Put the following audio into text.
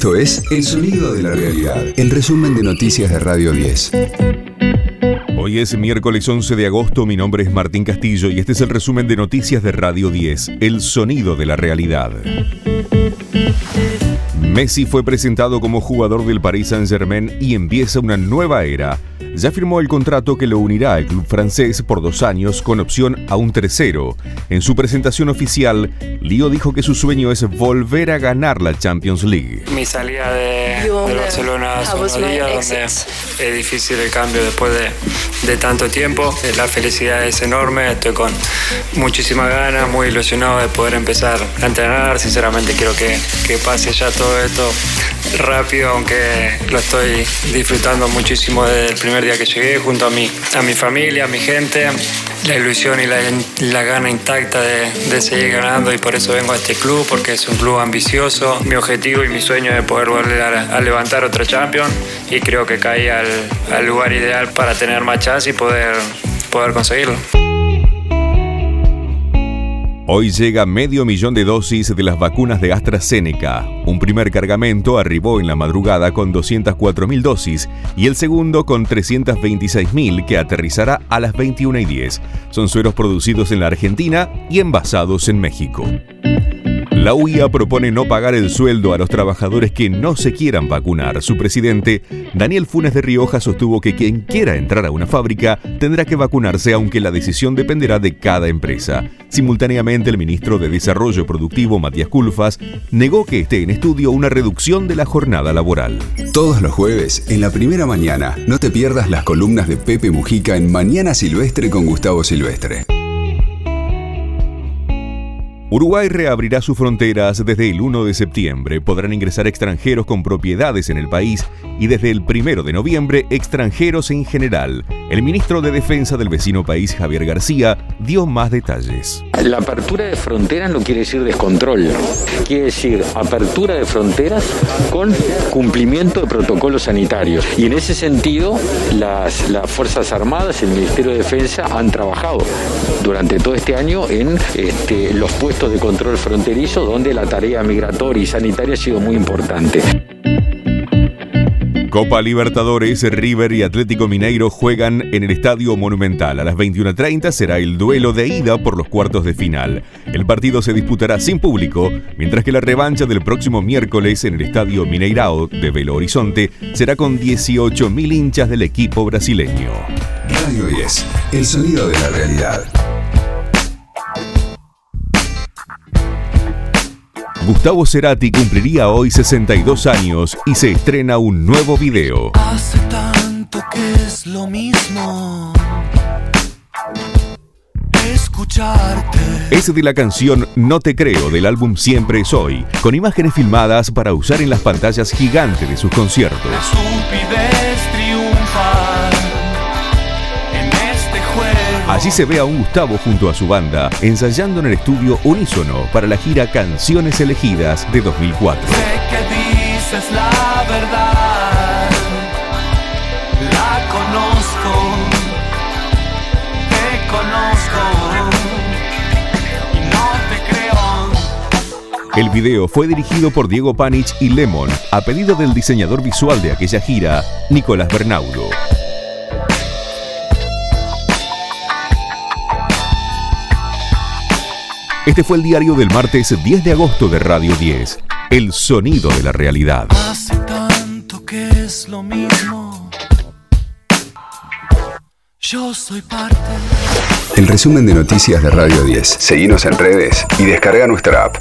Esto es El Sonido de la Realidad, el resumen de noticias de Radio 10. Hoy es miércoles 11 de agosto, mi nombre es Martín Castillo y este es el resumen de noticias de Radio 10, El Sonido de la Realidad. Messi fue presentado como jugador del Paris Saint-Germain y empieza una nueva era ya firmó el contrato que lo unirá al club francés por dos años con opción a un tercero. En su presentación oficial, Lío dijo que su sueño es volver a ganar la Champions League. Mi salida de, Barcelona hace unos días, donde es difícil el cambio después de, tanto tiempo. La felicidad es enorme, estoy con muchísimas ganas, muy ilusionado de poder empezar a entrenar. Sinceramente quiero que, que pase ya todo esto rápido, aunque lo estoy disfrutando muchísimo desde el primer día que llegué, junto a mi, a mi familia, a mi gente, la ilusión y la, gana intacta de, seguir ganando y por eso vengo a este club, porque es un club ambicioso. Mi objetivo y mi sueño es poder volver a, levantar otra Champions y creo que caí al, al, lugar ideal para tener más chance y poder, poder conseguirlo. Hoy llega medio millón de dosis de las vacunas de AstraZeneca. Un primer cargamento arribó en la madrugada con 204.000 dosis y el segundo con 326.000 que aterrizará a las 21 y 10. Son sueros producidos en la Argentina y envasados en México. La UIA propone no pagar el sueldo a los trabajadores que no se quieran vacunar. Su presidente, Daniel Funes de Rioja, sostuvo que quien quiera entrar a una fábrica tendrá que vacunarse, aunque la decisión dependerá de cada empresa. Simultáneamente, el ministro de Desarrollo Productivo, Matías Culfas, negó que esté en estudio una reducción de la jornada laboral. Todos los jueves, en la primera mañana, no te pierdas las columnas de Pepe Mujica en Mañana Silvestre con Gustavo Silvestre. Uruguay reabrirá sus fronteras desde el 1 de septiembre. Podrán ingresar extranjeros con propiedades en el país y desde el 1 de noviembre extranjeros en general. El ministro de Defensa del vecino país, Javier García, dio más detalles. La apertura de fronteras no quiere decir descontrol, quiere decir apertura de fronteras con cumplimiento de protocolos sanitarios. Y en ese sentido, las, las Fuerzas Armadas, el Ministerio de Defensa han trabajado durante todo este año en este, los puestos de control fronterizo donde la tarea migratoria y sanitaria ha sido muy importante. Copa Libertadores, River y Atlético Mineiro juegan en el Estadio Monumental. A las 21.30 será el duelo de ida por los cuartos de final. El partido se disputará sin público, mientras que la revancha del próximo miércoles en el Estadio Mineirao de Belo Horizonte será con 18.000 hinchas del equipo brasileño. Radio 10, el sonido de la realidad. Gustavo Cerati cumpliría hoy 62 años y se estrena un nuevo video. Hace tanto que es lo mismo. Escucharte. Es de la canción No te creo del álbum Siempre Soy, con imágenes filmadas para usar en las pantallas gigantes de sus conciertos. Allí se ve a un Gustavo junto a su banda ensayando en el estudio Unísono para la gira Canciones Elegidas de 2004. Sé que dices la verdad, la conozco, te conozco y no te creo. El video fue dirigido por Diego Panich y Lemon a pedido del diseñador visual de aquella gira, Nicolás Bernaudo. Este fue el diario del martes 10 de agosto de Radio 10, El sonido de la realidad. Hace tanto que es lo mismo. Yo soy parte. El resumen de noticias de Radio 10. Seguimos en redes y descarga nuestra app.